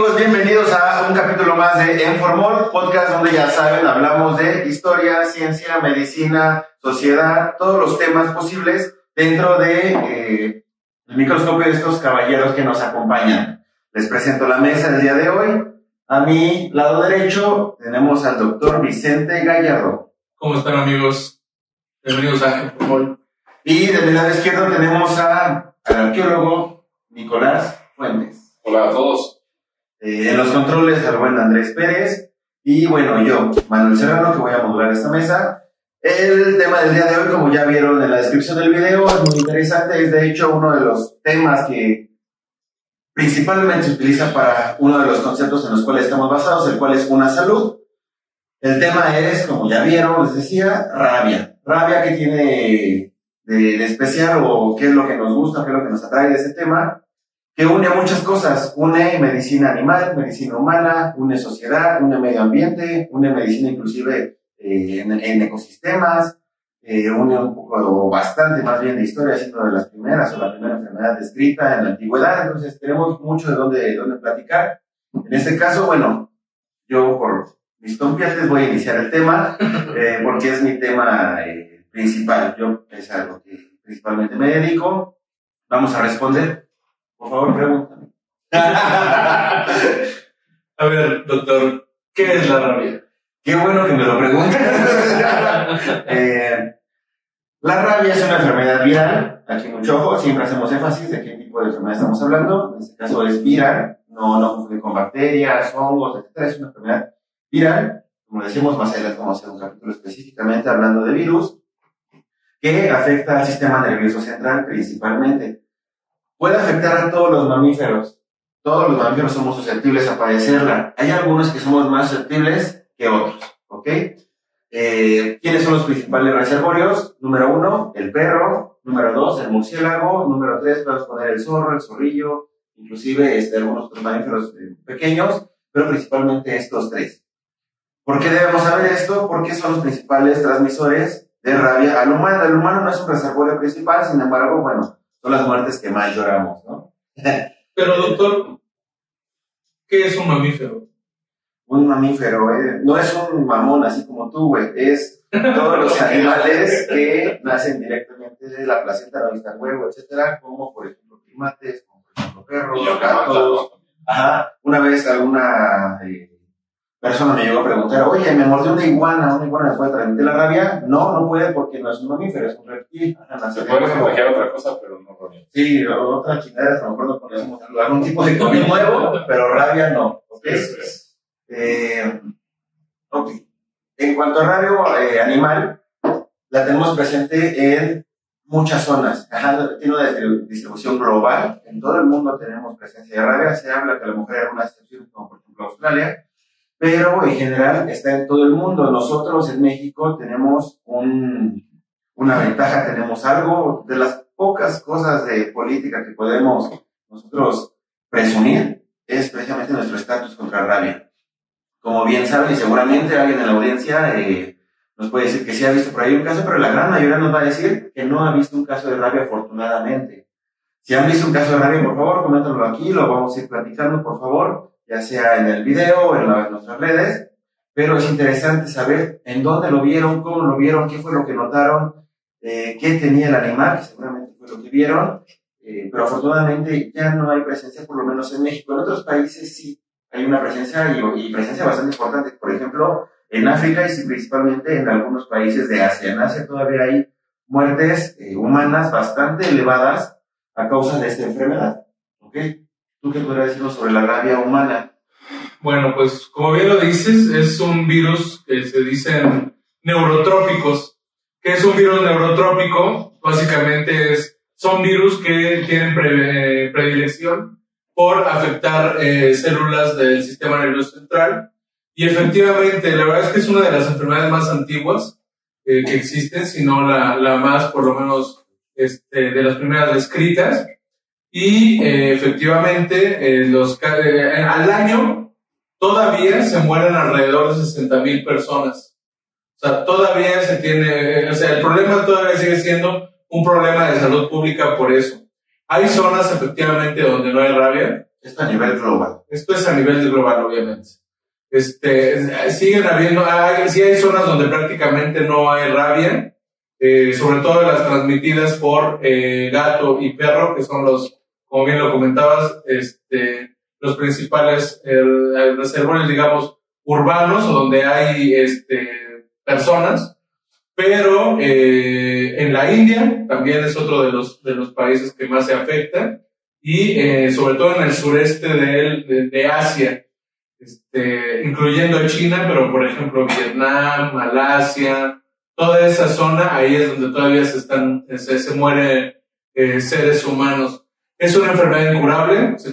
amigos? Bienvenidos a un capítulo más de Enformol, podcast donde ya saben, hablamos de historia, ciencia, medicina, sociedad, todos los temas posibles dentro de eh, el microscopio de estos caballeros que nos acompañan. Les presento la mesa del día de hoy. A mi lado derecho tenemos al doctor Vicente Gallardo. ¿Cómo están amigos? Bienvenidos a Enformol. Y de mi lado izquierdo tenemos a, al arqueólogo Nicolás Fuentes. Hola a todos. Eh, en los controles, el buen Andrés Pérez. Y bueno, yo, Manuel Serrano, que voy a modular esta mesa. El tema del día de hoy, como ya vieron en la descripción del video, es muy interesante. Es de hecho uno de los temas que principalmente se utiliza para uno de los conceptos en los cuales estamos basados, el cual es una salud. El tema es, como ya vieron, les decía, rabia. Rabia que tiene de, de especial o qué es lo que nos gusta, qué es lo que nos atrae de ese tema que une muchas cosas. Une medicina animal, medicina humana, une sociedad, une medio ambiente, une medicina inclusive eh, en, en, ecosistemas, eh, une un poco o bastante más bien de historia, siendo de las primeras o la primera enfermedad descrita en la antigüedad. Entonces tenemos mucho de dónde, de dónde platicar. En este caso, bueno, yo por mis tompiates voy a iniciar el tema, eh, porque es mi tema eh, principal. Yo es algo que principalmente me dedico. Vamos a responder. Por favor, pregúntame. A ver, doctor, ¿qué es la rabia? Qué bueno que me lo preguntes. eh, la rabia es una enfermedad viral. Aquí mucho ojo, siempre hacemos énfasis de qué tipo de enfermedad estamos hablando. En este caso es viral, no, no con bacterias, hongos, etc. Es una enfermedad viral. Como decimos, más adelante vamos a hacer un capítulo específicamente hablando de virus que afecta al sistema nervioso central principalmente puede afectar a todos los mamíferos. Todos los mamíferos somos susceptibles a padecerla. Hay algunos que somos más susceptibles que otros, ¿ok? Eh, ¿Quiénes son los principales reservorios? Número uno, el perro. Número dos, el murciélago. Número tres, podemos poner el zorro, el zorrillo, inclusive este, algunos otros mamíferos eh, pequeños, pero principalmente estos tres. ¿Por qué debemos saber esto? Porque son los principales transmisores de rabia al humano. El humano no es un reservorio principal, sin embargo, bueno, son las muertes que más lloramos, ¿no? Pero doctor, ¿qué es un mamífero? Un mamífero, eh, no es un mamón así como tú, güey, es todos los animales que nacen directamente de la placenta, no vista huevo, etcétera, como por ejemplo primates, como por ejemplo perros, gatos. Ajá, una vez alguna eh, persona me llegó a preguntar, oye, me mordió una iguana, una iguana me puede transmitir la rabia. No, no puede porque no es un mamífero, es un reptil. Se puede contagiar otra cosa, pero no rabia. Sí, otra chingada, me acuerdo poníamos algún tipo de COVID nuevo, pero rabia no. ¿Ok? Eh, ok. En cuanto a rabia eh, animal, la tenemos presente en muchas zonas. Ajá, tiene una distribución global. En todo el mundo tenemos presencia de rabia. Se habla que a lo mejor hay algunas excepciones, como por ejemplo Australia pero en general está en todo el mundo. Nosotros en México tenemos un, una ventaja, tenemos algo de las pocas cosas de política que podemos nosotros presumir, es precisamente nuestro estatus contra rabia. Como bien saben, y seguramente alguien en la audiencia eh, nos puede decir que sí ha visto por ahí un caso, pero la gran mayoría nos va a decir que no ha visto un caso de rabia afortunadamente. Si han visto un caso de rabia, por favor, coméntenlo aquí, lo vamos a ir platicando, por favor ya sea en el video o en, la, en nuestras redes, pero es interesante saber en dónde lo vieron, cómo lo vieron, qué fue lo que notaron, eh, qué tenía el animal, que seguramente fue lo que vieron, eh, pero afortunadamente ya no hay presencia, por lo menos en México. En otros países sí hay una presencia y, y presencia bastante importante, por ejemplo, en África y principalmente en algunos países de Asia. En Asia todavía hay muertes eh, humanas bastante elevadas a causa de esta enfermedad. ¿okay? ¿Tú qué podrías decirnos sobre la rabia humana? Bueno, pues como bien lo dices, es un virus que se dicen neurotrópicos. ¿Qué es un virus neurotrópico? Básicamente es, son virus que tienen predilección por afectar eh, células del sistema nervioso central. Y efectivamente, la verdad es que es una de las enfermedades más antiguas eh, que existen, si no la, la más, por lo menos, este, de las primeras descritas y eh, efectivamente eh, los, eh, al año todavía se mueren alrededor de 60 mil personas. O sea, todavía se tiene, o sea, el problema todavía sigue siendo un problema de salud pública por eso. Hay zonas efectivamente donde no hay rabia, Esto a nivel global. Esto es a nivel global, obviamente. Este, siguen habiendo, hay, sí hay zonas donde prácticamente no hay rabia, eh, sobre todo las transmitidas por eh, gato y perro, que son los, como bien lo comentabas, este, los principales eh, reservorios, digamos, urbanos o donde hay este, personas. Pero eh, en la India también es otro de los, de los países que más se afecta y eh, sobre todo en el sureste de, de, de Asia, este, incluyendo China, pero por ejemplo Vietnam, Malasia, toda esa zona, ahí es donde todavía se están, se, se mueren eh, seres humanos. Es una enfermedad incurable, se,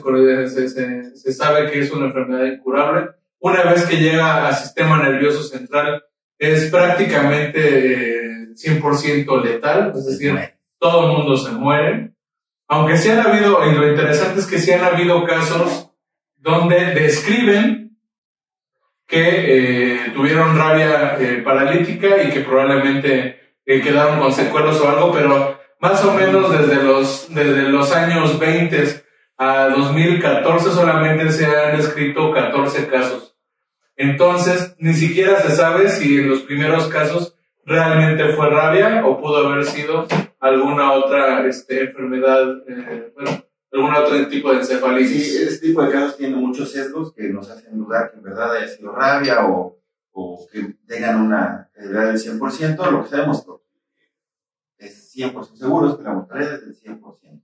se, se, sabe que es una enfermedad incurable. Una vez que llega al sistema nervioso central, es prácticamente eh, 100% letal, es decir, todo el mundo se muere. Aunque sí han habido, y lo interesante es que sí han habido casos donde describen que eh, tuvieron rabia eh, paralítica y que probablemente eh, quedaron con secuelas o algo, pero más o menos desde los, desde los años 20 a 2014 solamente se han escrito 14 casos. Entonces, ni siquiera se sabe si en los primeros casos realmente fue rabia o pudo haber sido alguna otra este, enfermedad, eh, bueno, algún otro tipo de encefalitis. Sí, este tipo de casos tiene muchos sesgos que nos hacen dudar que en verdad haya sido rabia o, o que tengan una calidad del 100%. Lo que sabemos es 100% seguro es que la mortalidad es del 100%.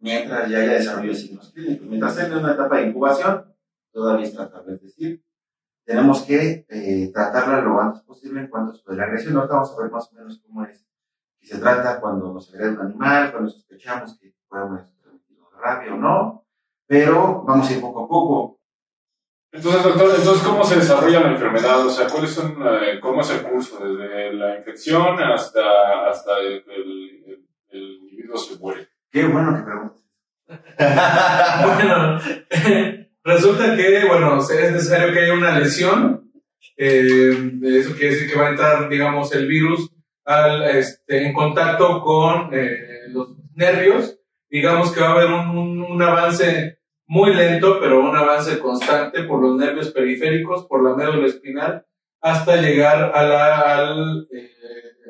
Mientras ya haya desarrollo de signos clínicos. Mientras en una etapa de incubación, todavía es tratable. Es decir, tenemos que eh, tratarla lo antes posible en cuanto a la agresión. Ahorita vamos a ver más o menos cómo es que se trata cuando nos agrede un animal, cuando sospechamos que podemos rabia o no, pero vamos a ir poco a poco. Entonces, doctor, entonces, ¿cómo se desarrolla la enfermedad? O sea, ¿cuáles son, eh, cómo es el curso? Desde la infección hasta, hasta el, el, el individuo se muere. Qué bueno que preguntas. bueno, resulta que, bueno, es necesario que haya una lesión. Eh, eso quiere decir que va a entrar, digamos, el virus al, este, en contacto con eh, los nervios digamos que va a haber un, un, un, avance muy lento, pero un avance constante por los nervios periféricos, por la médula espinal, hasta llegar a la, al, eh,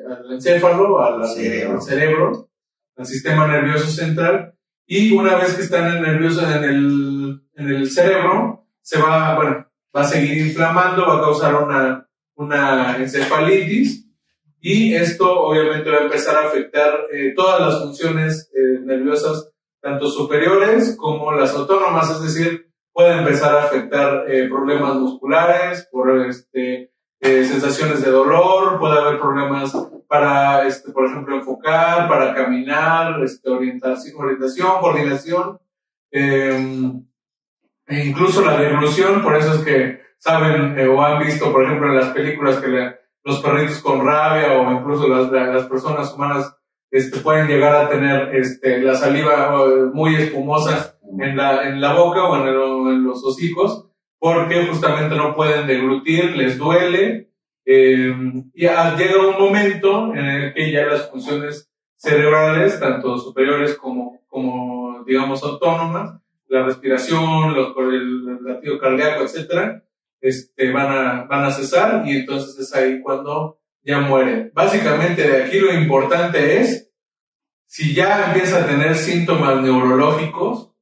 al encéfalo, al cerebro. al cerebro, al sistema nervioso central, y una vez que están en nervioso en el, en el cerebro, se va, bueno, va a seguir inflamando, va a causar una, una encefalitis, y esto obviamente va a empezar a afectar eh, todas las funciones eh, nerviosas, tanto superiores como las autónomas, es decir, puede empezar a afectar eh, problemas musculares, por este, sensaciones de dolor, puede haber problemas para, este, por ejemplo, enfocar, para caminar, este, orientación, coordinación, em, e incluso la deglución, por eso es que saben o han visto, por ejemplo, en las películas que los perritos con rabia o incluso las, las personas humanas este, pueden llegar a tener este, la saliva muy espumosa en la, en la boca o en, el, en los hocicos porque justamente no pueden deglutir, les duele eh, y llega un momento en el que ya las funciones cerebrales, tanto superiores como, como digamos autónomas, la respiración, los, el latido cardíaco, etcétera, este, van, a, van a cesar y entonces es ahí cuando ya muere. Básicamente de aquí lo importante es, si ya empieza a tener síntomas neurológicos,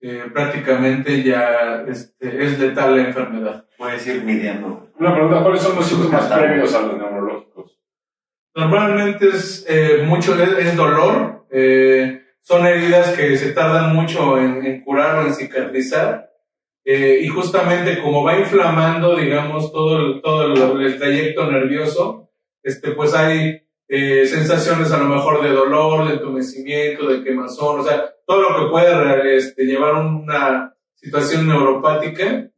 eh, prácticamente ya este, es letal la enfermedad. Puedes ir midiendo. Una pregunta, ¿cuáles son los síntomas previos a los neurológicos? Normalmente es eh, mucho, es, es dolor, eh, son heridas que se tardan mucho en, en curar o en cicatrizar. Eh, y justamente como va inflamando, digamos, todo el, todo el, el trayecto nervioso, este, pues hay eh, sensaciones a lo mejor de dolor, de entumecimiento, de quemazón, o sea, todo lo que puede este, llevar una situación neuropática,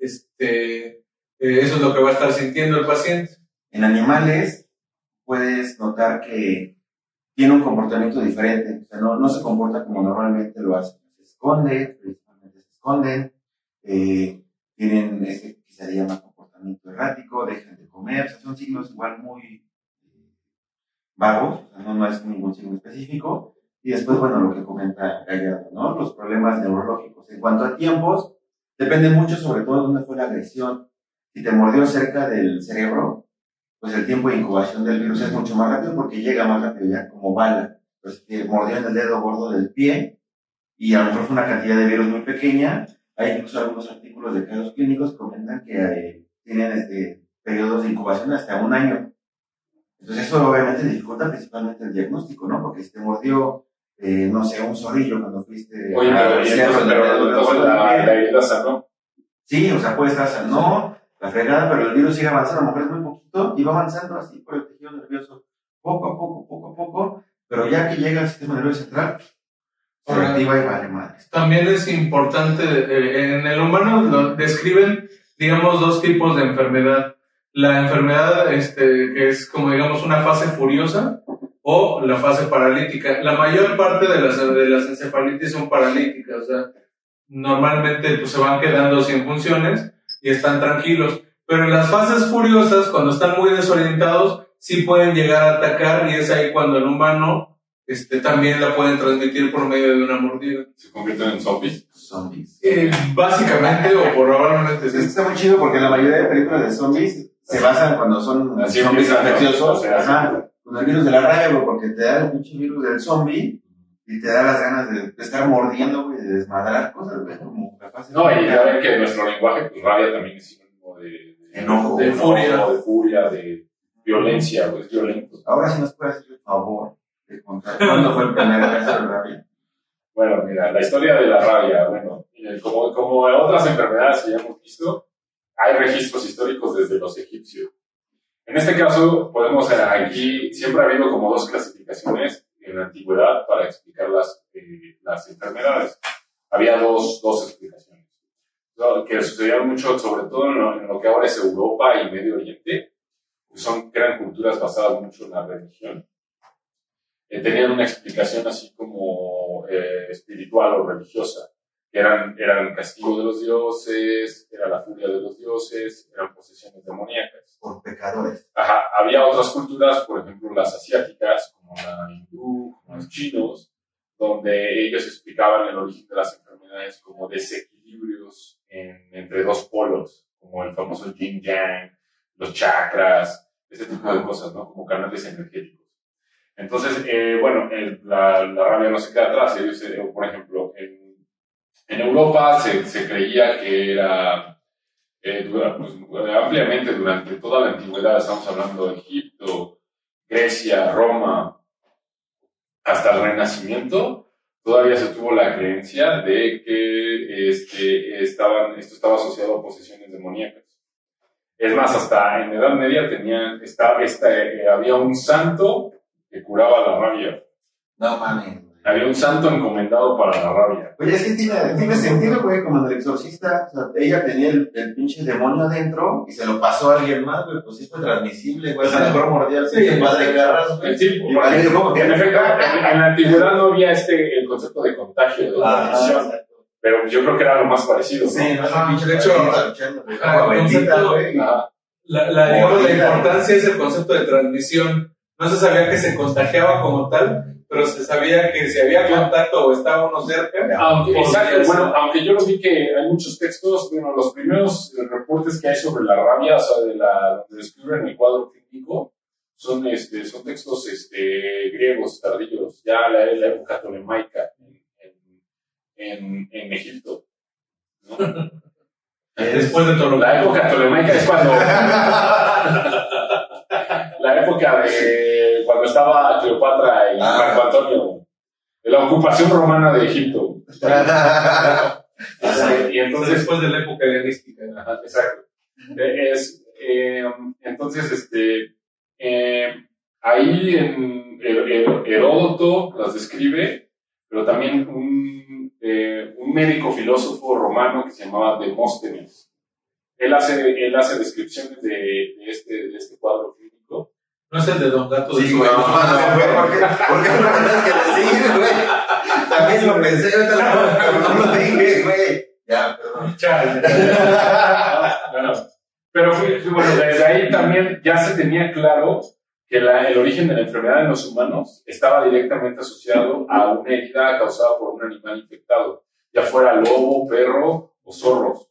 este, eh, eso es lo que va a estar sintiendo el paciente. En animales puedes notar que tiene un comportamiento diferente, o sea, no, no se comporta como normalmente lo hace, se esconde, principalmente se esconden, eh, tienen este que se llama comportamiento errático, dejan de comer, o sea, son signos igual muy eh, vagos, o sea, no, no, es ningún signo específico, Y después, bueno, lo que comenta Gallardo, ¿no? Los problemas neurológicos. En cuanto a tiempos, depende mucho sobre todo de dónde fue la agresión. Si te mordió cerca del cerebro, pues el tiempo de incubación del virus es mucho más rápido porque llega más rápido ya como bala. Pues te mordió en el dedo gordo del pie y a lo mejor fue una cantidad de virus muy pequeña. Hay incluso algunos artículos de casos clínicos que comentan que eh, tienen este, periodos de incubación hasta un año. Entonces eso obviamente dificulta principalmente el diagnóstico, ¿no? Porque si te mordió, eh, no sé, un zorrillo cuando fuiste Oye, entonces la. Sí, o sea, puede estar sanó, la fregada, pero el virus sigue avanzando, a lo mejor es muy poquito, y va avanzando así por el tejido nervioso, poco a poco, poco a poco, pero ya que llega al sistema nervioso central, se Ahora, activa y vale madre. También es importante, eh, en el humano lo describen, digamos, dos tipos de enfermedad. La enfermedad, este, que es como digamos una fase furiosa o la fase paralítica. La mayor parte de las, de las encefalitis son paralíticas, o sea, normalmente pues, se van quedando sin funciones y están tranquilos. Pero en las fases furiosas, cuando están muy desorientados, sí pueden llegar a atacar y es ahí cuando el humano este, también la pueden transmitir por medio de una mordida. Se convierten en zombies. Zombies. Eh, básicamente o probablemente Esto sí. está muy chido porque la mayoría de películas de zombies se basan cuando son Así zombies ¿no? infecciosos, O sea, ajá, con el virus de la rabia, güey, porque te da el pinche virus del zombie y te da las ganas de, estar mordiendo, güey, de desmadrar cosas, güey, como capaz de- No, y ya ven que nuestro lenguaje, pues rabia también es sinónimo de, de Enojo. de De furia. de furia, de violencia, pues violento. Ahora sí nos puede hacer el favor cuándo fue el primer caso de rabia. Bueno, mira, la historia de la rabia, bueno, como, como otras enfermedades que ya hemos visto, hay registros históricos desde los egipcios. En este caso, podemos, eh, aquí siempre ha habido como dos clasificaciones en la antigüedad para explicar las, eh, las enfermedades. Había dos, dos explicaciones. Que sucedían mucho, sobre todo en lo, en lo que ahora es Europa y Medio Oriente, que son, eran culturas basadas mucho en la religión. Eh, tenían una explicación así como eh, espiritual o religiosa, eran, eran castigo de los dioses, era la furia de los dioses, eran posesiones demoníacas. Por pecadores. Ajá, había otras culturas, por ejemplo las asiáticas, como la hindú, como los chinos, donde ellos explicaban el origen de las enfermedades como desequilibrios en- entre dos polos, como el famoso yin yang, los chakras, ese tipo de cosas, ¿no? Como canales energéticos. Entonces, eh, bueno, el- la, la rabia no se queda atrás. Ellos, eh, por ejemplo, en, en Europa se, se creía que era eh, pues, ampliamente durante toda la antigüedad, estamos hablando de Egipto, Grecia, Roma, hasta el Renacimiento, todavía se tuvo la creencia de que este, estaban, esto estaba asociado a posesiones demoníacas. Es más, hasta en Edad Media tenían, esta, esta, eh, había un santo que curaba la rabia. No mames. Había un santo encomendado para la rabia. Oye, es que tiene, tiene sentido, güey, como en el exorcista. O sea, ella tenía el, el pinche demonio adentro y se lo pasó a alguien más, güey. Pues sí fue transmisible, güey. A lo mejor mordía al pinche padre Carras, güey. Sí, Y que- en efecto, en, en la antigüedad no había este, el concepto de contagio, de Ah, transmisión, exacto. pero yo creo que era lo más parecido. Sí, no sé, pinche de hecho. Ajá. La, la, la Mordida. importancia es el concepto de transmisión. No se sabía que se contagiaba como tal, pero se sabía que si había contacto o estaba uno cerca, Aunque, podría exacto, bueno, aunque yo lo vi que hay muchos textos, bueno, los primeros reportes que hay sobre la rabia, o sea, de la, donde describen el cuadro clínico, son, este, son textos este, griegos tardíos, ya la, la época tolemaica en, en, en, en Egipto. ¿no? después de todo lo La época tolemaica es cuando. la época de cuando estaba Cleopatra y Ah. Marco Antonio. De la ocupación romana de Egipto. Este, y entonces. después de la época helenística. Exacto. Eh, Es, eh, entonces, este. eh, ahí en Her- Her- Heródoto las describe, pero también un, eh, un médico filósofo romano que se llamaba Demóstenes. Él hace, él hace descripciones de, de este, de este cuadro clínico. No es el de Don Gato de Sí, güey, no, no, güey, ¿por qué, ¿por qué no me das que decir, güey? También lo pensé, ahorita lo- pero no lo dije, güey. Ya, perdón. Bueno, pero fui- fui- bueno, desde ahí también ya se tenía claro que la- el origen de la enfermedad en los humanos estaba directamente asociado a una herida causada por un animal infectado, ya fuera lobo, perro o zorros.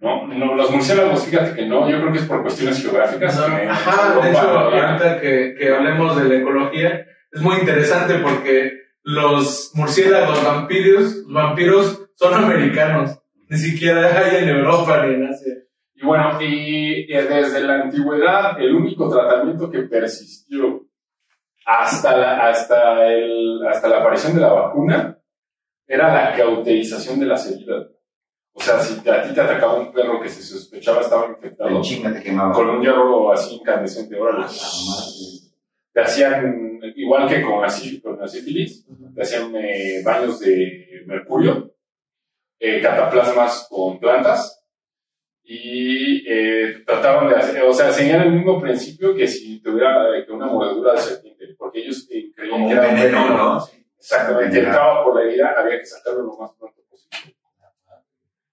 ¿No? no los murciélagos, fíjate que no, yo creo que es por cuestiones geográficas. que Ajá, de hecho, ahorita que, que hablemos de la ecología, es muy interesante porque los murciélagos vampiros, vampiros son americanos. Ni siquiera hay en Europa ni en Asia. Y bueno, y desde la antigüedad, el único tratamiento que persistió hasta la, hasta el, hasta la aparición de la vacuna era la cauterización de las heridas. O sea, si a ti te atacaba un perro que se sospechaba estaba infectado, te con un hierro así incandescente, órale, te hacían, igual que con la, sí- con la sífilis, te hacían eh, baños de mercurio, eh, cataplasmas con plantas, y eh, trataban de hacer, o sea, seguían el mismo principio que si tuviera eh, que una mordedura de serpiente, porque ellos eh, creían Como que un era un veneno. ¿no? Exactamente, Veneno. entraba por la herida, había que sacarlo lo más pronto posible.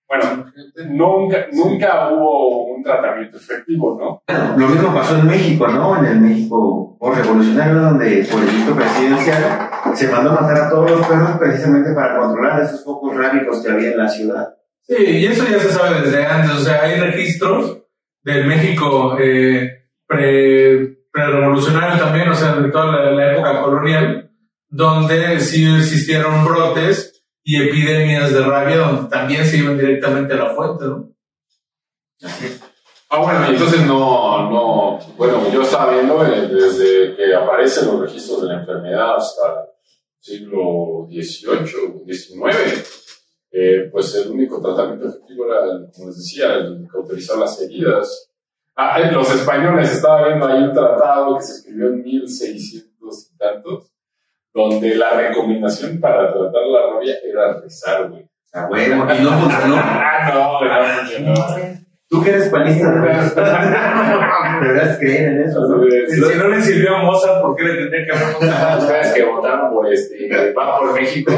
Bueno, nunca, nunca hubo un tratamiento efectivo, ¿no? Lo mismo pasó en México, ¿no? En el México por revolucionario, donde por el dicto presidencial se mandó a matar a todos los perros precisamente para controlar esos focos rábicos que había en la ciudad. Sí, y eso ya se sabe desde antes. O sea, hay registros del México eh, pre, revolucionario también, o sea, de toda la, la época colonial, donde sí existieron brotes y epidemias de rabia, donde también se iban directamente a la fuente, ¿no? Ah, bueno, entonces no, no, bueno, yo estaba viendo eh, desde que aparecen los registros de la enfermedad hasta el siglo XVIII, XIX, eh, pues el único tratamiento efectivo era, como les decía, el cauterizar las heridas. Ah, eh, los españoles, estaba viendo ahí un tratado que se escribió en 1600 y tantos, donde la recomendación para tratar la rabia era rezar, güey. A huevo, y no funcionó. Ah, no, no funcionó. Tú que eres panista, deberás creer en eso, ¿no? Si no le sirvió a Mozart, ¿por qué le tendría que haber funcionado? Ustedes que votaron por este, va por México.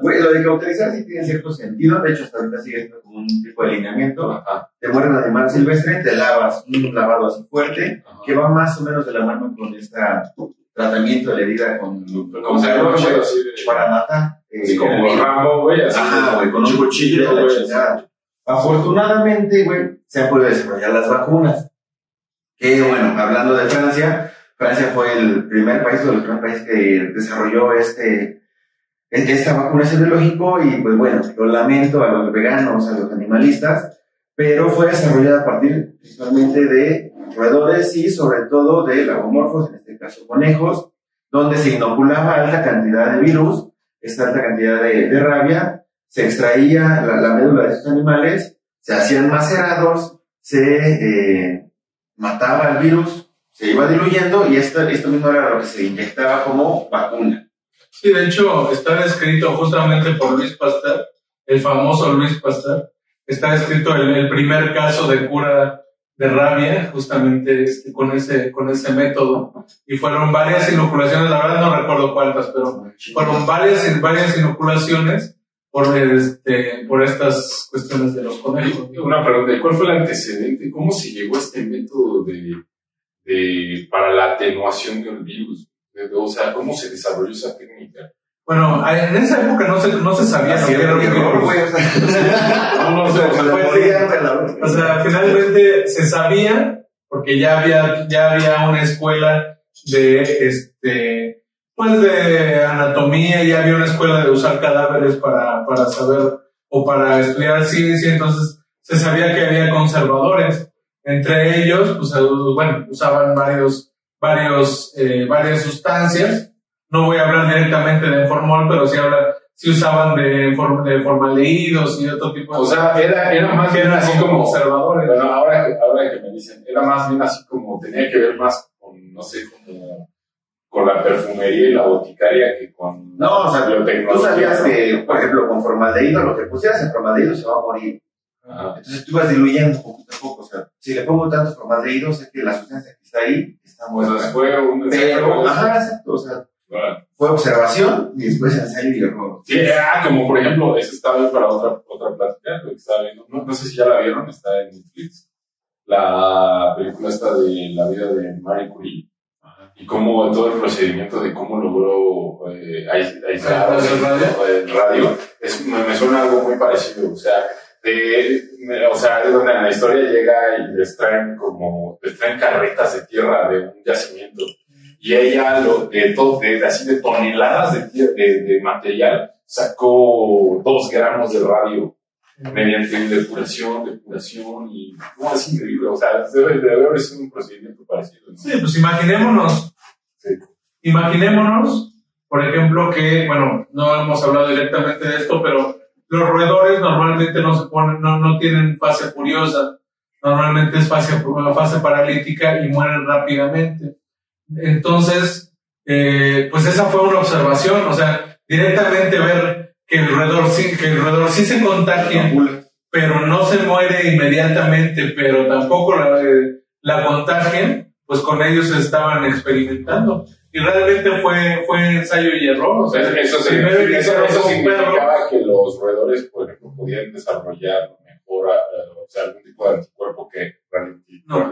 Güey, lo de cauterizar sí tiene cierto sentido, de hecho hasta ahorita sigue siendo como un tipo de lineamiento. Te muere un animal silvestre, te lavas un lavado así fuerte, que va más o menos de la mano con este tratamiento de la herida con Como se llama, güey, para matar. eh, Así como el. Rambo, güey, así. Ah, güey, con un cuchillo güey. Afortunadamente, güey, se han podido desarrollar las vacunas. Que bueno, hablando de Francia, Francia fue el primer país o el primer país que desarrolló este, esta vacuna ese biológico y pues bueno, lo lamento a los veganos, a los animalistas, pero fue desarrollada a partir principalmente de roedores y sobre todo de lagomorfos, caso conejos, donde se inoculaba alta cantidad de virus, esta alta cantidad de, rabia, se extraía la, la médula de estos animales, se hacían macerados, se eh, mataba el virus, se iba diluyendo y esto, esto mismo era lo que se inyectaba como vacuna. Sí, de hecho, está descrito justamente por Luis Pasteur, el famoso Luis Pasteur. Está descrito el primer caso de cura de rabia, justamente este, con, ese, con ese método. Y fueron varias inoculaciones, la verdad no recuerdo cuántas, pero fueron varias, varias inoculaciones por, este, por estas cuestiones de los conejos. Una pregunta, ¿y ¿cuál fue el antecedente? ¿Cómo se llegó a este método de, de, para la atenuación del virus? O sea, ¿cómo se desarrolló esa técnica? Bueno, en esa época no se, no se sabía Así que era güey, o sea, No, no, o sea, se se fue O sea, finalmente se sabía, porque ya había, ya había una escuela de, este, pues de anatomía, ya había una escuela de usar cadáveres para, para saber o para estudiar ciencia, entonces se sabía que había conservadores. Entre ellos, pues, eh, bueno, usaban varios, varios, eh, varias sustancias. No voy a hablar directamente de formol, pero sí habla, sí usaban de, form- de formaldehídos y otro tipo de O sea, era, era más bien así como... conservadores. Bueno, ahora, que- ahora que me dicen, era más bien así como, tenía que ver más con, no sé, como con la perfumería y la boticaria que con No, o sea, Tú sabías que, por ejemplo, con formaldehído, lo que pusieras en formaldehído se va a morir. Ajá. Entonces tú vas diluyendo poquito a poco. O sea, si le pongo tanto formaldehído, sé que la sustancia que está ahí está O sea, muerta. fue un Pero, ajá, exacto. O sea, Fue observación y después ensayo y error. Sí, ah, como por ejemplo, ese está bien para otra, otra plática, que estaba viendo. No, no sé si ya la vieron, está en Netflix. la película esta de la vida de Marie Curie y cómo todo el procedimiento de cómo logró eh, ais- aislar ¿El radio? el radio es, me, me suena algo muy parecido. O sea, de, me- o sea, es donde en la historia llega y les traen como, les traen carretas de tierra de un yacimiento. Y ella, lo, de, de, de así de toneladas de, de material, sacó dos gramos de radio mediante depuración, depuración y no, es increíble. O sea, debe, debe haber sido un procedimiento parecido. ¿no? Sí, pues imaginémonos, Sí. imaginémonos, por ejemplo, que, bueno, no hemos hablado directamente de esto, pero los roedores normalmente no se ponen, no, no tienen fase furiosa, normalmente es fase, fase paralítica y mueren rápidamente. Entonces, eh, pues esa fue una observación, o sea, directamente ver que el roedor sí, que el roedor sí se contagia, pero no se muere inmediatamente, pero tampoco la, eh, la pues con ellos estaban experimentando. Y realmente fue, fue ensayo y error. O sea, Eso, eso, primero eso, eso un significaba que los roedores, por ejemplo, podían desarrollar eh, o sea, algún tipo de anticuerpo que No. la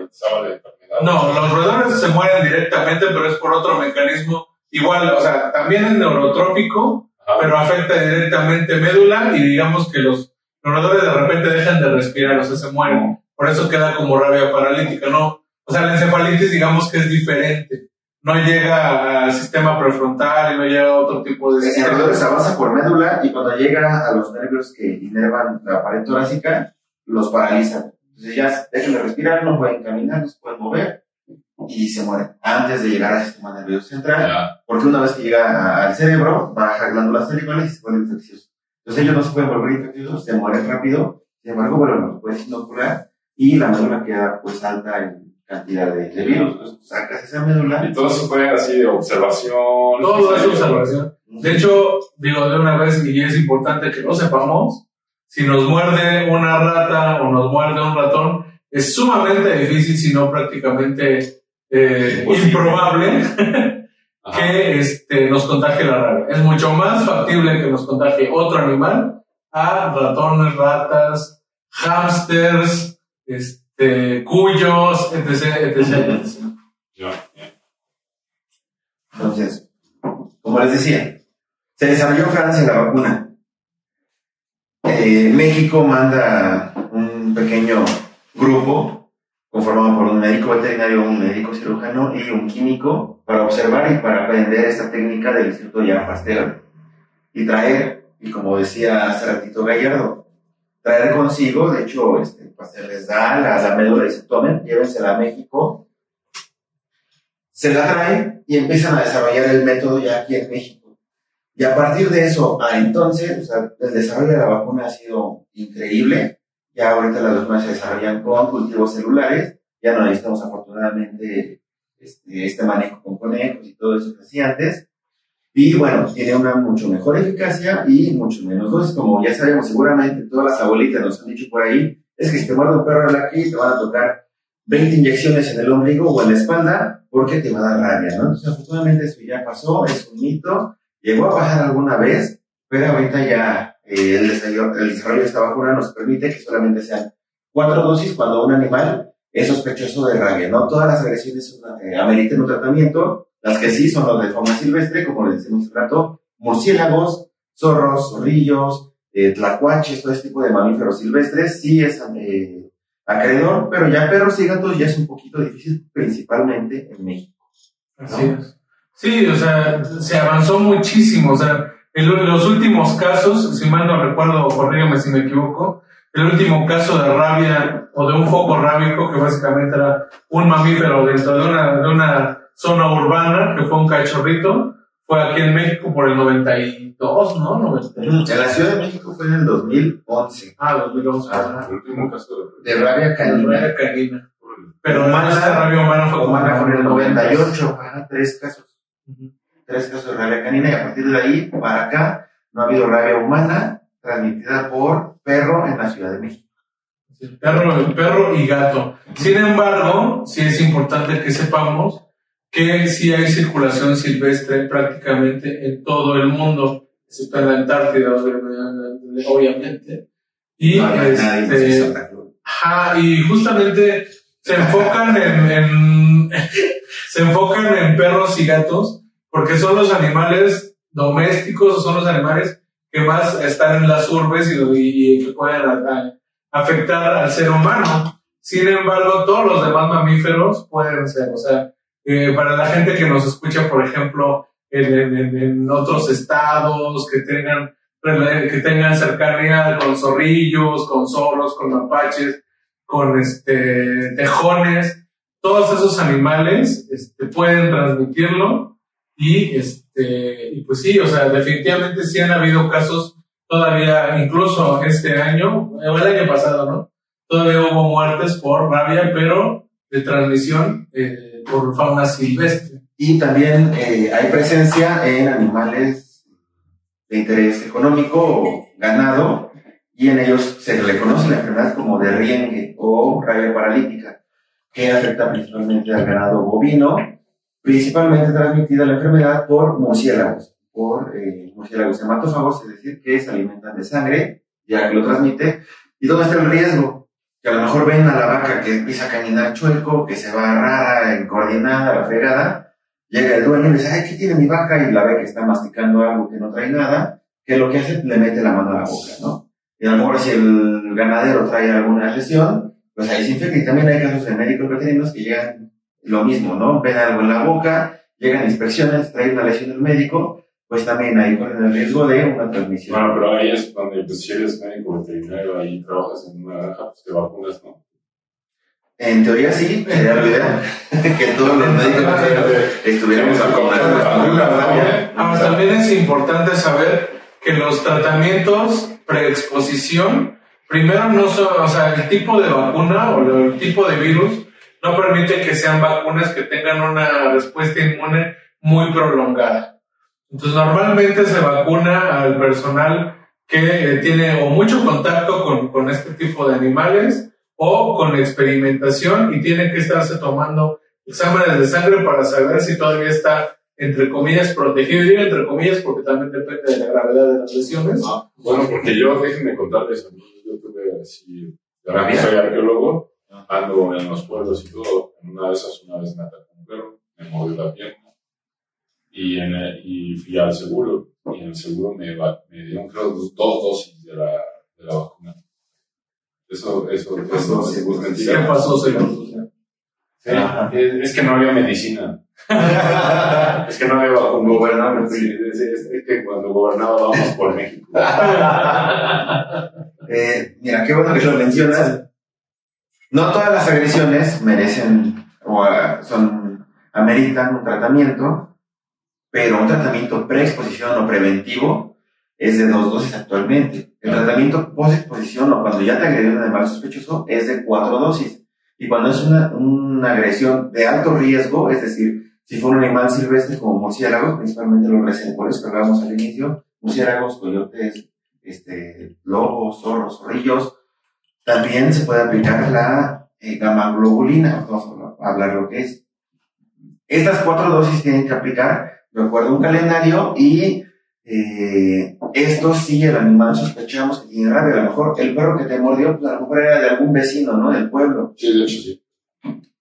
enfermedad. No, los roedores se mueren directamente, pero es por otro mecanismo. Igual, o sea, también es neurotrópico, Ajá. pero afecta directamente médula y digamos que los roedores de repente dejan de respirar, o sea, se mueren. Por eso queda como rabia paralítica, ¿no? O sea, la encefalitis digamos que es diferente. No llega al sistema prefrontal y no llega a otro tipo de sistema. roedor avanza por médula y cuando llega a los nervios que inervan la pared torácica, los paralizan. Entonces ya dejan de respirar, no pueden caminar, no se pueden mover y se mueren antes de llegar al sistema nervioso central. Ya. Porque una vez que llega al cerebro, baja glándulas cerebrales y se vuelve infeccioso. Entonces ellos no se pueden volver infecciosos, se mueren rápido, sin embargo, bueno, los puedes inocular y la médula queda pues alta en cantidad de, de virus. Entonces sacas esa médula. Y todo eso fue así de observación. Todo es observación. De hecho, digo de una vez, y es importante que lo sepamos, si nos muerde una rata o nos muerde un ratón, es sumamente difícil, si no prácticamente eh, improbable, que este, nos contagie la rabia. Es mucho más factible que nos contagie otro animal a ratones, ratas, hámsters, este, cuyos, etc, etc. Entonces, como les decía, se desarrolló en Francia la vacuna. Eh, México manda un pequeño grupo conformado por un médico veterinario, un médico cirujano y un químico para observar y para aprender esta técnica del Instituto Jean Pasteur y traer, y como decía hace ratito Gallardo, traer consigo, de hecho, este, Pasteur les da la, la médula y se tomen, llévensela a México se la traen y empiezan a desarrollar el método ya aquí en México. Y a partir de eso, a entonces, o sea, el desarrollo de la vacuna ha sido increíble. Ya ahorita las vacunas se desarrollan con cultivos celulares. Ya no necesitamos afortunadamente este, este manejo con conejos y todo eso que hacía antes. Y bueno, tiene una mucho mejor eficacia y mucho menos dosis. Como ya sabemos, seguramente todas las abuelitas nos han dicho por ahí, es que si te muerde un perro en la te van a tocar 20 inyecciones en el ombligo o en la espalda porque te va a dar rabia, ¿no? Entonces, afortunadamente eso ya pasó, es un mito, llegó a pasar alguna vez, pero ahorita ya eh, el, desarrollo, el desarrollo de esta vacuna nos permite que solamente sean cuatro dosis cuando un animal es sospechoso de rabia, ¿no? Todas las agresiones son, eh, un tratamiento, las que sí son las de fauna silvestre, como les decimos hace rato, murciélagos, zorros, zorrillos, eh, tlacuaches, todo este tipo de mamíferos silvestres, sí es eh, acreedor, pero ya perros y gatos ya es un poquito difícil, principalmente en México. Así es. Sí, o sea, se avanzó muchísimo. O sea, en lo- los últimos casos, si mal no recuerdo, corrígame si me equivoco, el último caso de rabia o de un foco rábico, que básicamente era un mamífero dentro de una, de una zona urbana, que fue un cachorrito, fue aquí en México por el 92, ¿no? 90. En la Ciudad de México fue en el 2011, Ah, 2011. Ajá. El último caso de rabia canina. Pero más esta rabia humana fue como Humana fue en el 98. 98, ajá, tres casos. Tres casos de rabia canina y a partir de ahí para acá no ha habido rabia humana transmitida por perro en la Ciudad de México. Sí, Perro, perro y gato. Sin embargo, sí es importante que sepamos que sí hay circulación silvestre prácticamente en todo el mundo, excepto en la Antártida, obviamente. Y, No, no este, ajá, y justamente se enfocan en, en se enfocan en perros y gatos porque son los animales domésticos son los animales que más están en las urbes y, que pueden afectar al ser humano. Sin embargo, todos los demás mamíferos pueden ser, o sea, eh, para la gente que nos escucha, por ejemplo, en, en- en- otros estados, que tengan, que tengan cercanía con zorrillos, con zorros, con mapaches, con este, tejones, todos esos animales este, pueden transmitirlo y, este, y pues sí, o sea, definitivamente sí han habido casos todavía, incluso este año, el año pasado, ¿no? Todavía hubo muertes por rabia, pero de transmisión eh, por fauna silvestre. Y también eh, hay presencia en animales de interés económico o ganado, y en ellos se le conoce la enfermedad como de o rabia paralítica, que afecta principalmente al ganado bovino, principalmente transmitida la enfermedad por murciélagos, por eh, murciélagos hematófagos, es decir, que se alimentan de sangre, ya que lo transmite. ¿Y dónde está el riesgo? Que a lo mejor ven a la vaca que empieza a caminar chueco, que se va rara, encoordinada, la fregada, llega el dueño y le dice, ay, ¿qué tiene mi vaca? Y la ve que está masticando algo que no trae nada, que lo que hace, le mete la mano a la boca, ¿no? Y a lo mejor si el ganadero trae alguna lesión, pues ahí se infecta. Y también hay casos de médicos veterinarios que llegan lo mismo, ¿no? Ven algo en la boca, llegan inspecciones, traen una lesión del médico, pues también ahí corren el riesgo de una transmisión. Bueno, pero ahí es donde, pues, si eres médico veterinario, ahí trabajas en una granja, pues te vacunas, ¿no? En teoría sí, sería lo ideal que todos los médicos veterinarios estuviéramos vacunados. Ahora, también es importante saber que los tratamientos preexposición, primero no son, o sea, el tipo de vacuna o el tipo de virus no permite que sean vacunas que tengan una respuesta inmune muy prolongada. Entonces, normalmente se vacuna al personal que eh, tiene o mucho contacto con, con este tipo de animales o con experimentación y tiene que estarse tomando exámenes de sangre para saber si todavía está, entre comillas, protegido. Y digo entre comillas porque también depende de la gravedad de las lesiones. Ah, bueno, porque yo, déjenme contarles, a mí, yo tuve así, yo Ah, mira. soy arqueólogo, ando en los pueblos y todo, en una de esas una vez me atacó un perro, me mordió la pierna, y, en el- y fui al seguro, y en el seguro me, me dieron creo dos, dos dosis de la, de la vacuna. Eso, eso, eso, Sí, es ¿Qué pasó, señor? Sí, es, es que no había medicina. Es que no había vacuna. Gobernable. Sí, es, que cuando gobernaba vamos por México. Eh, mira, qué bueno que lo mencionas. No todas las agresiones merecen o ah, son, ameritan un tratamiento, pero un tratamiento preexposición o preventivo es de dos dosis actualmente. El tratamiento post-exposición o cuando ya te agredió un animal sospechoso es de cuatro dosis. Y cuando es una, una agresión de alto riesgo, es decir, si fue un animal silvestre como murciélagos, principalmente los reservorios que hablábamos al inicio, murciélagos, coyotes, este, lobos, zorros, zorrillos, también se puede aplicar la eh, gamma globulina. Vamos a hablar lo que es. Estas cuatro dosis tienen que aplicar de acuerdo un calendario y eh, esto sí el animal sospechamos que tiene rabia. A lo mejor el perro que te mordió, pues a lo mejor era de algún vecino, ¿no? Del pueblo. Sí, de hecho sí.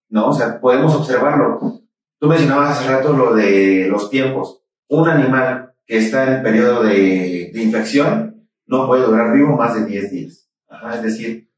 ¿no? O sea, podemos observarlo. Tú mencionabas hace rato lo de los tiempos. Un animal que está en periodo de, de infección no puede durar vivo más de 10 días. Ajá, es decir,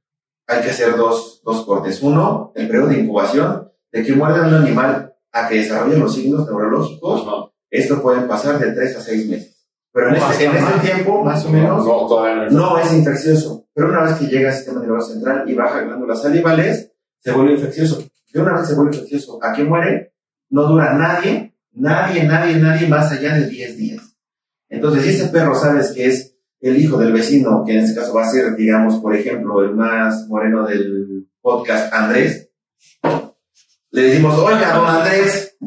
hay que hacer dos, dos cortes. Uno, el periodo de incubación, de que muerda un animal a que desarrolle los signos neurológicos. Ajá. Esto puede pasar de 3 a 6 meses. Pero en este, en este tiempo, más o No, menos, no, todavía no. no es infeccioso, pero una vez que llega al sistema nervioso central y baja glándulas salivales, se vuelve infeccioso. De una vez se vuelve infeccioso. ¿A qué muere? No dura nadie, nadie, nadie, nadie más allá de 10 días. Entonces, si ese perro sabes que es el hijo del vecino, que en este caso va a ser, digamos, por ejemplo, el más moreno del podcast, Andrés, le decimos, oiga, don Andrés,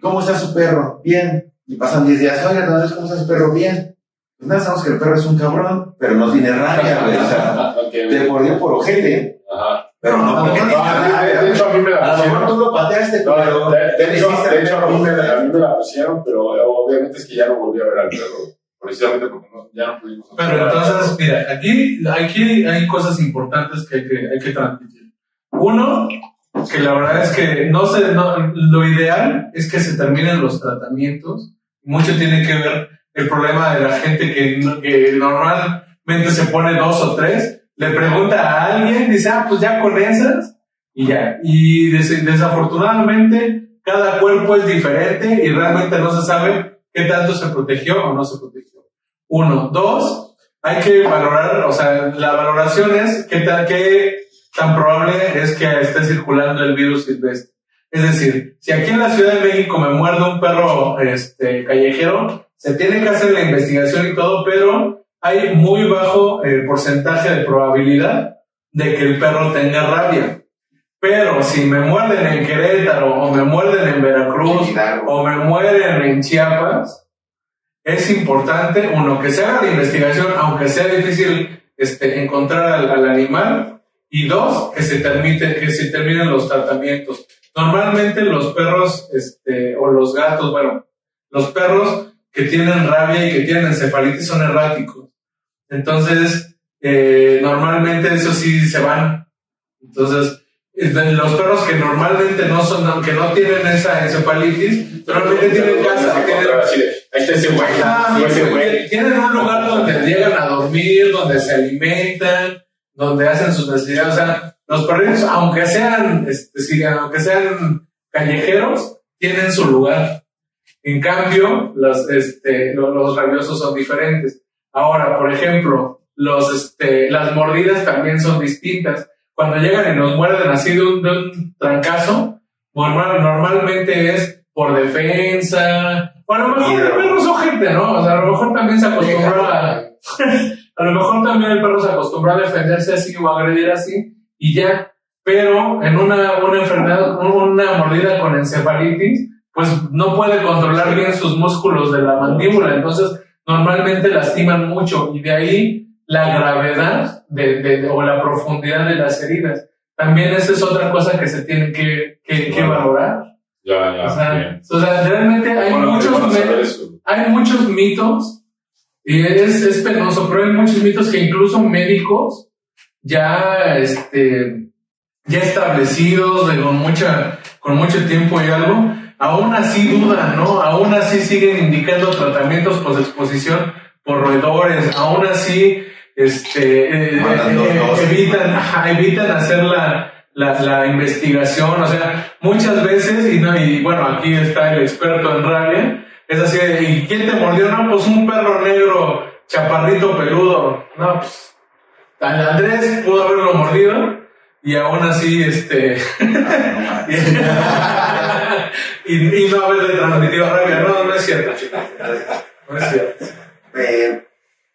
¿cómo está su perro? Bien. Y pasan 10 días, oiga, don Andrés, ¿cómo está su perro? Bien. Pues nada, sabemos que el perro es un cabrón, pero no tiene rabia, güey. O sea, te mordió por ojete, Ajá. pero no porque No, tiene de- de hecho, a mí me la A lo mejor pusieron. tú lo pateaste, No, pero de, te de hecho, de hecho, a mí, me, perro. a mí me la pusieron, pero obviamente es que ya no volví a ver al perro. Precisamente porque no- ya no pudimos. Pero entonces, mira, aquí, aquí hay cosas importantes que hay que, hay que transmitir. Uno, que la verdad es que no sé, no, lo ideal es que se terminen los tratamientos. Mucho tiene que ver el problema de la gente que, que normalmente se pone dos o tres, le pregunta a alguien, dice, ah, pues ya con esas, y ya. Y des- desafortunadamente, cada cuerpo es diferente y realmente no se sabe qué tanto se protegió o no se protegió. Uno. Dos, hay que valorar, o sea, la valoración es qué tan, qué tan probable es que esté circulando el virus silvestre. Es decir, si aquí en la Ciudad de México me muerde un perro este, callejero, se tiene que hacer la investigación y todo, pero hay muy bajo eh, porcentaje de probabilidad de que el perro tenga rabia. Pero si me muerden en Querétaro o me muerden en Veracruz o me mueren en Chiapas, es importante, uno, que se haga la investigación, aunque sea difícil este, encontrar al, al animal, y dos, que se, termite, que se terminen los tratamientos. Normalmente los perros este, o los gatos, bueno, los perros que tienen rabia y que tienen encefalitis son erráticos. Entonces, eh, normalmente eso sí se van. Entonces, los perros que normalmente no son, que no tienen esa encefalitis, normalmente tienen casa, tienen un lugar donde llegan a dormir, donde se alimentan, donde hacen sus necesidades. O sea, los perritos, aunque sean, este, aunque sean callejeros, tienen su lugar. En cambio, los, este, lo- los, rabiosos son diferentes. Ahora, por ejemplo, los, este, las mordidas también son distintas. Cuando llegan y nos muerden así de un, de un trancazo, normal- normalmente es por defensa. O a lo mejor el perro es ojete, ¿no? O sea, a lo mejor también se acostumbró a, a lo mejor también el perro se acostumbró a defenderse así o a agredir así y ya. Pero en una, una enfermedad, una mordida con encefalitis, pues no puede controlar bien sus músculos de la mandíbula. Entonces, normalmente lastiman mucho y de ahí la gravedad de, de- o la profundidad de las heridas. También esa es otra cosa que se tiene que, que, que valorar. Ya, ya. O sea, o sea, realmente hay Bueno, muchos, hay muchos mitos y es, es penoso, pero hay muchos mitos que incluso médicos ya, este, ya establecidos, de con, mucha, con mucho tiempo y algo, aún así dudan, ¿no? Aún así siguen indicando tratamientos por exposición por roedores, aún así, este, eh, eh, dosis. evitan, ajá, evitan hacer la, la, la investigación, o sea, muchas veces, y, no, y bueno, aquí está el experto en rabia, es así, ¿y quién te mordió? No, pues un perro negro, chaparrito, peludo. No, pues An- Andrés pudo haberlo mordido y aún así, este, y, y no haberle transmitido rabia. No, no es cierto, chicos. No es cierto. Eh,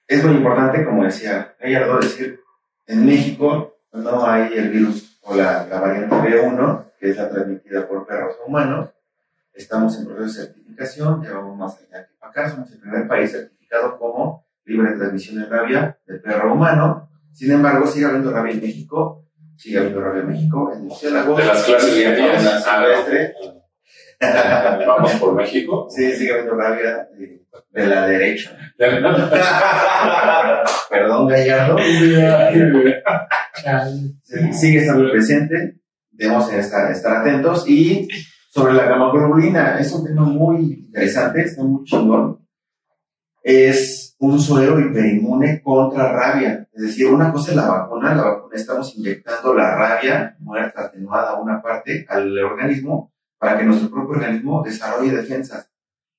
es muy importante, como decía Gallardo, decir, en México no hay el virus o la, la variante B1, que es la transmitida por perros humanos. Estamos en proceso de certificación, ya vamos más allá que para acá. Somos el primer país certificado como libre de transmisión de rabia de perro humano. Sin embargo, sigue habiendo rabia en México, sigue habiendo rabia en México, en murciélagos, De las clases fauna silvestre. Vamos por México. Sí, sigue habiendo rabia de, de la derecha. Perdón, Gallardo. Sí, sigue estando presente, debemos estar, estar atentos. Y sobre la gamaglobulina, es un tema muy interesante, está muy chingón. Es un suero hiperinmune contra rabia. Es decir, una cosa es la vacuna, la vacuna estamos inyectando la rabia muerta, atenuada a una parte al organismo para que nuestro propio organismo desarrolle defensas.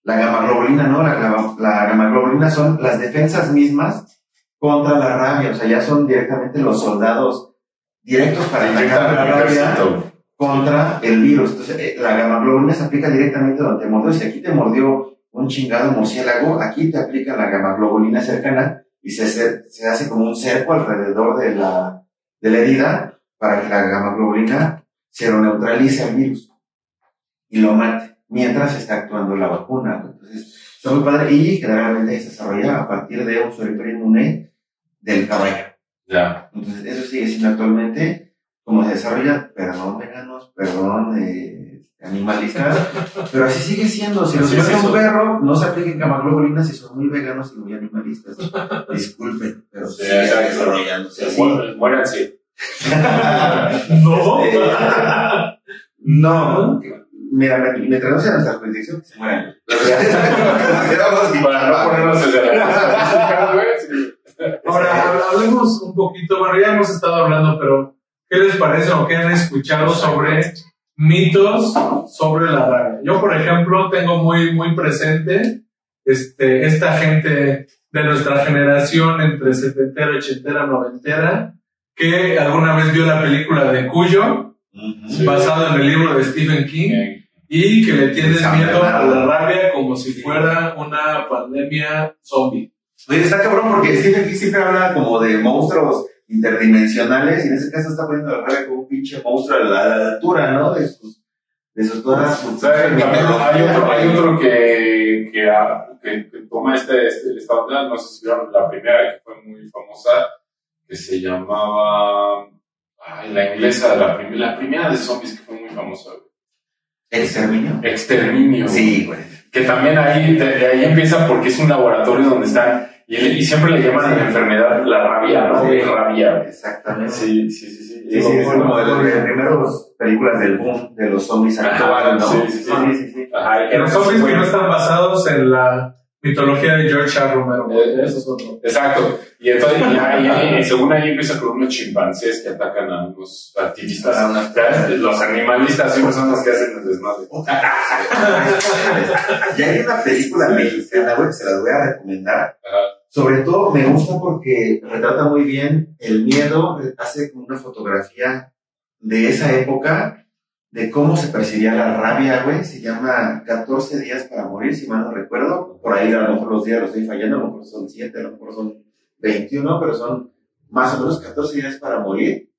La gamaglobulina no, la, la, la gamaglobulina son las defensas mismas contra la rabia, o sea, ya son directamente los soldados directos para atacar la rabia contra el virus. Entonces, eh, la gamaglobulina se aplica directamente donde te mordió. Si aquí te mordió un chingado murciélago, aquí te aplica la gamaglobulina cercana y se, se, se hace como un cerco alrededor de la, de la herida para que la gamaglobulina se lo neutralice al virus y lo mate mientras está actuando la vacuna. Entonces, está muy padre y generalmente se desarrolla a partir de un suero hiperinmune del caballo. Ya. Entonces, eso sigue siendo actualmente como se desarrolla, perdón veganos, perdón eh, animalistas, pero así sigue siendo. Si los es un perro, no se apliquen gamaglobulina si son muy veganos y muy animalistas. Disculpen, pero Sí, sigue exacto. desarrollándose así. Muéranse. No. Este, No, mira, me- mientras no sea nuestra jurisdicción, que se mueran. Para no ponernos en sí. Ahora, hab- hablemos un poquito, bueno, ya hemos estado hablando, pero ¿qué les parece o qué han escuchado sobre mitos sobre la rabia? Yo, por ejemplo, tengo muy, muy presente este, esta gente de nuestra generación entre setentera, ochentera, noventera, que alguna vez vio la película de Cuyo, Sí. basado en el libro de Stephen King, y que le tienes miedo a la rabia como si fuera una pandemia zombie. Oye, está cabrón porque Stephen King siempre habla como de monstruos interdimensionales y en ese caso está poniendo la rabia como un pinche monstruo a la, a la altura, ¿no? De sus, de sus todas sus... ¿Saben? También hay otro, hay otro que, que, ah, que, que toma este, este, esta onda, no sé si vieron la primera que fue muy famosa, que se llamaba, ay, la inglesa, la, prim- la primera de zombies que fue muy famosa, ¿Exterminio? Exterminio. Sí, güey. Que también ahí, de, de ahí empieza porque es un laboratorio donde están, y, y siempre le llaman a la enfermedad la rabia, ¿no? Sí. Rabia. Exactamente. Sí, sí, sí, sí. Sí, sí, es como de las primeras películas del boom de los zombies Ajá, actuales, ¿no? sí, sí, sí. sí, sí, sí. Ajá, y que Los zombies que no están basados en la mitología de George R. Romero. Eh, Eso es otro. Exacto. Y entonces, ya, ya, y según ahí empieza con unos chimpancés que atacan a unos activistas. A unas- Ya, Los animalistas siempre son los que hacen el desmadre. Y hay una película mexicana, güey, que se las voy a recomendar. Ajá. Sobre todo me gusta porque retrata muy bien el miedo, hace como una fotografía de esa época, de cómo se percibía la rabia, güey. Se llama 14 días para morir, si mal no recuerdo. Por ahí a lo mejor los días los estoy fallando, a lo mejor son 7, a lo mejor son 21, pero son más o menos 14 días para morir.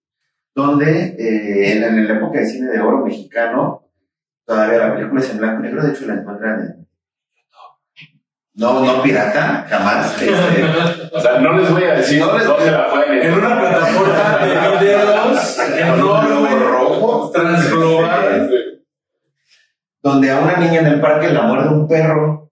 Donde eh, en, en la época del cine de oro mexicano, todavía la película es en blanco y negro, de hecho la encuentran en no, no pirata, jamás. Este, O sea, no les voy a decir No les- dónde la pueden En una plataforma de videos enorme, rojo, transglobal. donde a una niña en el parque la muerde un perro.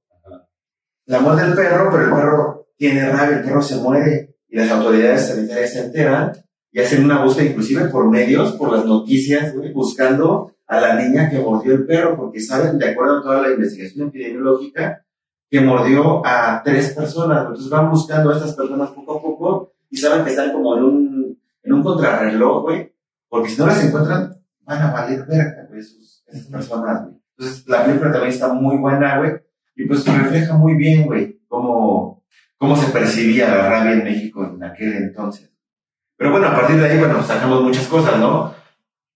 La muerde el perro, pero el perro tiene rabia, el perro se muere y las autoridades sanitarias se enteran y hacen una búsqueda inclusive por medios, por las noticias, güey, buscando a la niña que mordió el perro, porque saben, de acuerdo a toda la investigación epidemiológica, que mordió a tres personas. Entonces van buscando a estas personas poco a poco y saben que están como en un, en un contrarreloj, güey, porque si no las encuentran, van a valer verga, güey, esas personas, güey. Entonces la película también está muy buena, güey, y pues refleja muy bien, güey, cómo, cómo se percibía la rabia en México en aquel entonces. Pero bueno, a partir de ahí, bueno, sacamos muchas cosas, ¿no?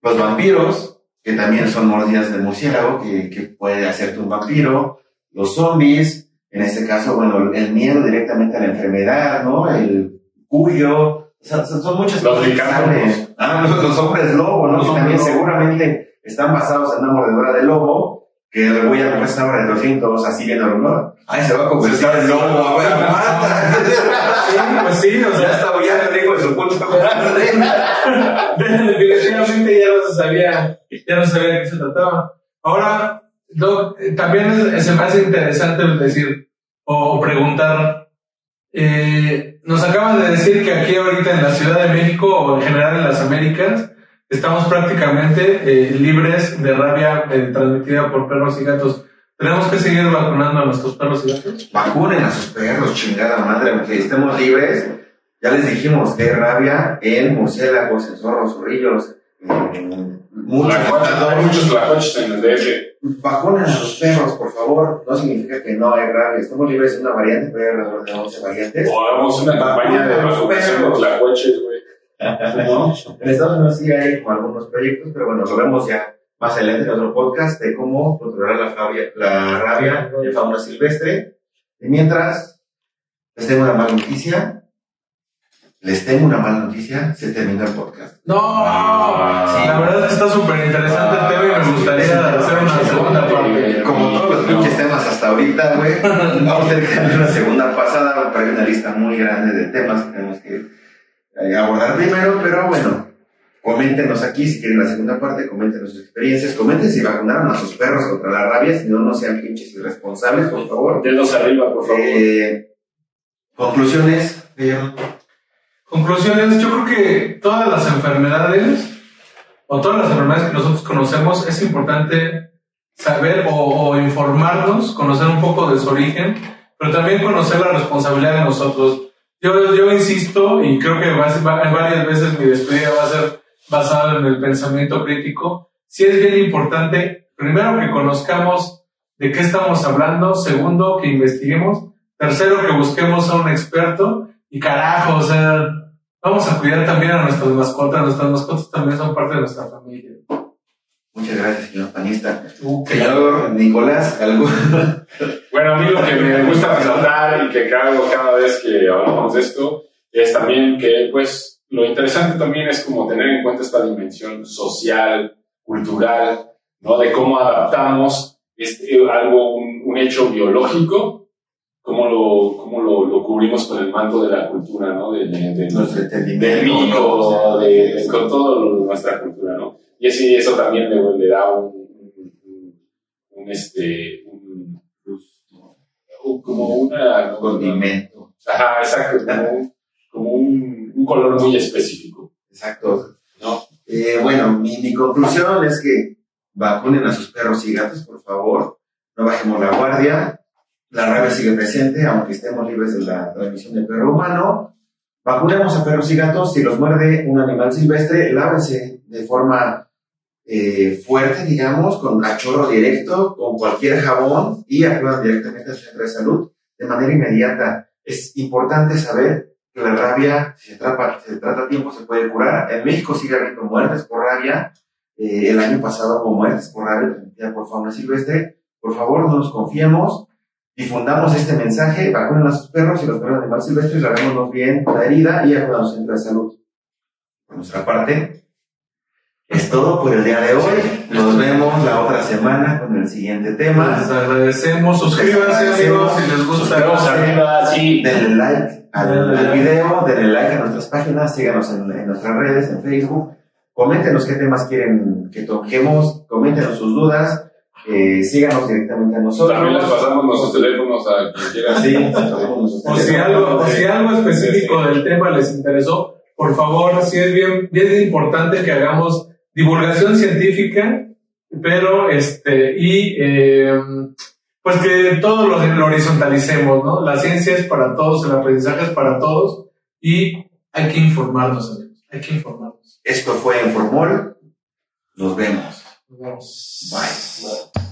Los vampiros, que también son mordidas del murciélago, que, que puede hacerte un vampiro. Los zombies, en este caso, bueno, el miedo directamente a la enfermedad, ¿no? El cuyo. O sea, son muchas Los cosas. Ah, los, los hombres lobo, ¿no? Los que también lobo. seguramente están basados en una mordedora de lobo, que el güey a mejor estaba retorciendo, todos así viendo el humor. Ay, se va a convertir en lobo, güey, mata. Sí, pues sí, o Ya sea, ya le digo de su punto madre. definitivamente ya no se sabía, ya no sabía de qué se trataba. Ahora, Doc, eh, también se me hace interesante decir o preguntar, eh, nos acaban de decir que aquí ahorita en la Ciudad de México o en general en las Américas estamos prácticamente eh, libres de rabia transmitida por perros y gatos. ¿Tenemos que seguir vacunando a nuestros perros y gatos? Vacunen a sus perros, chingada madre, aunque estemos libres. Ya les dijimos que rabia en murciélagos, en zorros, zorrillos, muchos Tlacoches, hay matadores. muchos tlacoches en el DF. Vacunen a los perros, por favor. No significa que no hay rabia. Estamos libres de una variante, pero hay alrededor de 11 variantes. O hagamos una campaña de vacunación de tlacoches, güey. ¿no? En Estados Unidos sí hay como algunos proyectos, pero bueno, lo vemos ya más adelante en otro podcast de cómo controlar la, rabia, la rabia en fauna silvestre. Y mientras, les tengo una mala noticia. Les tengo una mala noticia. Se terminó el podcast. No, Ah, la verdad es que está súper interesante el tema y me gustaría hacer una segunda parte. Como todos los pinches temas hasta ahorita, güey, vamos a tener que hacer una segunda pasada, pero hay una lista muy grande de temas que tenemos que eh, abordar primero, pero bueno, coméntenos aquí si quieren la segunda parte, comenten sus experiencias, comenten si vacunaron a sus perros contra la rabia, si no, no sean pinches irresponsables, por favor. Dedos arriba, por favor. Eh, conclusiones, Guillermo. Conclusiones, yo creo que todas las enfermedades o todas las enfermedades que nosotros conocemos, es importante saber o, o informarnos, conocer un poco de su origen, pero también conocer la responsabilidad de nosotros. Yo, yo insisto, y creo que va va- varias veces mi despedida va a ser basada en el pensamiento crítico, sí es bien importante, primero que conozcamos de qué estamos hablando, segundo que investiguemos, tercero que busquemos a un experto y carajo, o sea, vamos a cuidar también a nuestras mascotas, nuestras mascotas también son parte de nuestra familia. Muchas gracias, señor panista. Tú, que- Señor Nicolás, ¿algo? Bueno, a mí lo que me gusta resaltar y que hago cada vez que hablamos de esto es también que, pues, lo interesante también es como tener en cuenta esta dimensión social, cultural, ¿no? De cómo adaptamos este, algo, un, un hecho biológico, cómo lo, cómo lo, lo cubrimos con el manto de la cultura, ¿no? De, de- de- Nuestro entendimiento. de, de- con todo lo- nuestra cultura, ¿no? Y así eso también le, le da un, un, un- un, este, un, un- como una... condimento. Ajá, exacto, como, un, como un, un color muy específico, Exacto. ¿no? Eh, bueno, mi, mi conclusión es que vacunen a sus perros y gatos, por favor. No bajemos la guardia. La rabia sigue presente, aunque estemos libres de la transmisión del perro humano. Vacunemos a perros y gatos. Si los muerde un animal silvestre, lávense de forma eh, fuerte, digamos, con a chorro directo, con cualquier jabón y acudan directamente al centro de salud de manera inmediata. Es importante saber que la rabia, si se trata, si se trata a tiempo, se puede curar. En México sigue habiendo muertes por rabia. Eh, el año pasado hubo muertes por rabia transmitida por fauna silvestre. Por favor, no nos confiemos. Difundamos este mensaje, vacunen a sus perros y los perros de animal silvestre, lavémonos bien la herida y acudamos al centro de salud. Por nuestra parte, es todo por el día de hoy. Nos vemos la otra semana con el siguiente tema. Les agradecemos, suscríbanse amigos si les gusta. Arriba, sí. Denle like al, al video, denle like a nuestras páginas, síganos en, en nuestras redes, en Facebook. Coméntenos qué temas quieren que toquemos, coméntenos sus dudas, eh, síganos directamente a nosotros. También les pasamos nuestros teléfonos a quien quiera. Sí, pasamos nuestros O si teléfonos. algo, o si algo específico del tema les interesó, por favor, sí es bien, bien importante que hagamos divulgación científica, pero este, y eh, pues que todo lo, lo horizontalicemos, ¿no? La ciencia es para todos, el aprendizaje es para todos, y hay que informarnos, amigos, hay que informarnos. Esto fue Informol. Nos vemos. Nos vemos. Bye.